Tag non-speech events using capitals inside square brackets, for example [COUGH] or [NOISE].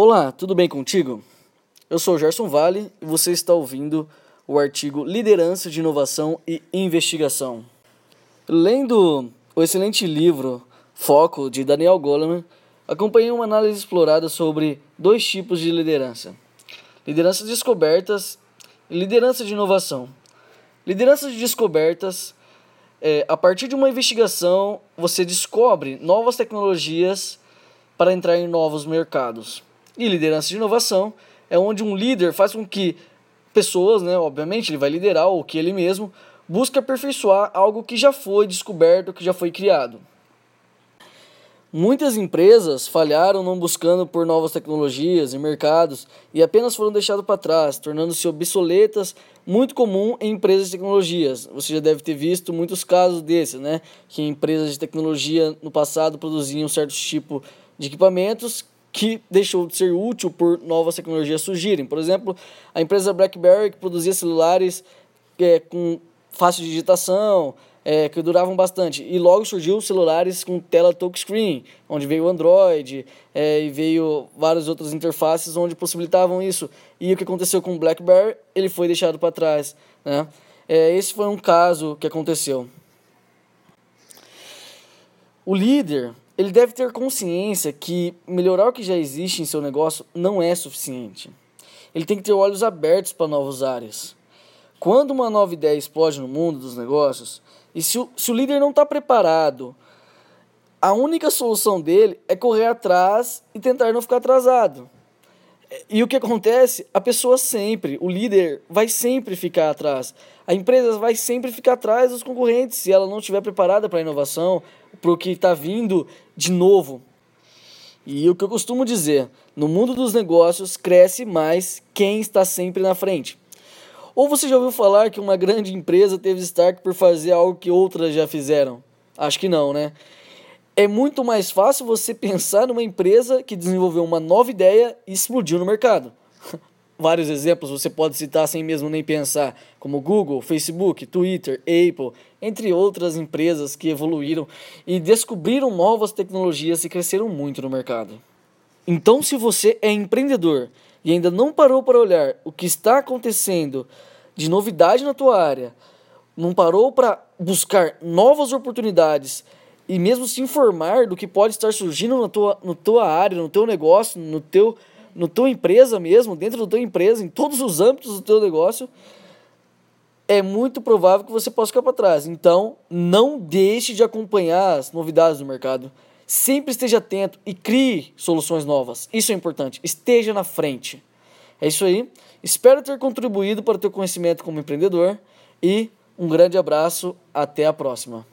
Olá, tudo bem contigo? Eu sou Gerson Vale e você está ouvindo o artigo Liderança de Inovação e Investigação. Lendo o excelente livro Foco de Daniel Goleman, acompanhei uma análise explorada sobre dois tipos de liderança: lideranças descobertas e liderança de inovação. Liderança de descobertas é, a partir de uma investigação, você descobre novas tecnologias para entrar em novos mercados. E liderança de inovação é onde um líder faz com que pessoas, né, obviamente, ele vai liderar o que ele mesmo busca aperfeiçoar algo que já foi descoberto, que já foi criado. Muitas empresas falharam não buscando por novas tecnologias e mercados e apenas foram deixadas para trás, tornando-se obsoletas, muito comum em empresas de tecnologias. Você já deve ter visto muitos casos desses, né? Que empresas de tecnologia no passado produziam um certo tipo de equipamentos que deixou de ser útil por novas tecnologias surgirem. Por exemplo, a empresa BlackBerry que produzia celulares é, com fácil digitação, é, que duravam bastante. E logo surgiu celulares com tela touchscreen, onde veio o Android é, e veio várias outras interfaces onde possibilitavam isso. E o que aconteceu com o BlackBerry, ele foi deixado para trás. Né? É, esse foi um caso que aconteceu. O líder, ele deve ter consciência que melhorar o que já existe em seu negócio não é suficiente. Ele tem que ter olhos abertos para novas áreas. Quando uma nova ideia explode no mundo dos negócios, e se o, se o líder não está preparado, a única solução dele é correr atrás e tentar não ficar atrasado. E o que acontece? A pessoa sempre, o líder vai sempre ficar atrás. A empresa vai sempre ficar atrás dos concorrentes se ela não estiver preparada para a inovação, para o que está vindo de novo. E o que eu costumo dizer, no mundo dos negócios cresce mais quem está sempre na frente. Ou você já ouviu falar que uma grande empresa teve destaque por fazer algo que outras já fizeram? Acho que não, né? É muito mais fácil você pensar numa empresa que desenvolveu uma nova ideia e explodiu no mercado. [LAUGHS] Vários exemplos você pode citar sem mesmo nem pensar, como Google, Facebook, Twitter, Apple, entre outras empresas que evoluíram e descobriram novas tecnologias e cresceram muito no mercado. Então, se você é empreendedor e ainda não parou para olhar o que está acontecendo de novidade na tua área, não parou para buscar novas oportunidades e mesmo se informar do que pode estar surgindo na tua, na tua área, no teu negócio, no teu, no tua empresa mesmo, dentro da tua empresa, em todos os âmbitos do teu negócio, é muito provável que você possa ficar para trás. Então, não deixe de acompanhar as novidades do mercado. Sempre esteja atento e crie soluções novas. Isso é importante. Esteja na frente. É isso aí. Espero ter contribuído para o teu conhecimento como empreendedor e um grande abraço. Até a próxima.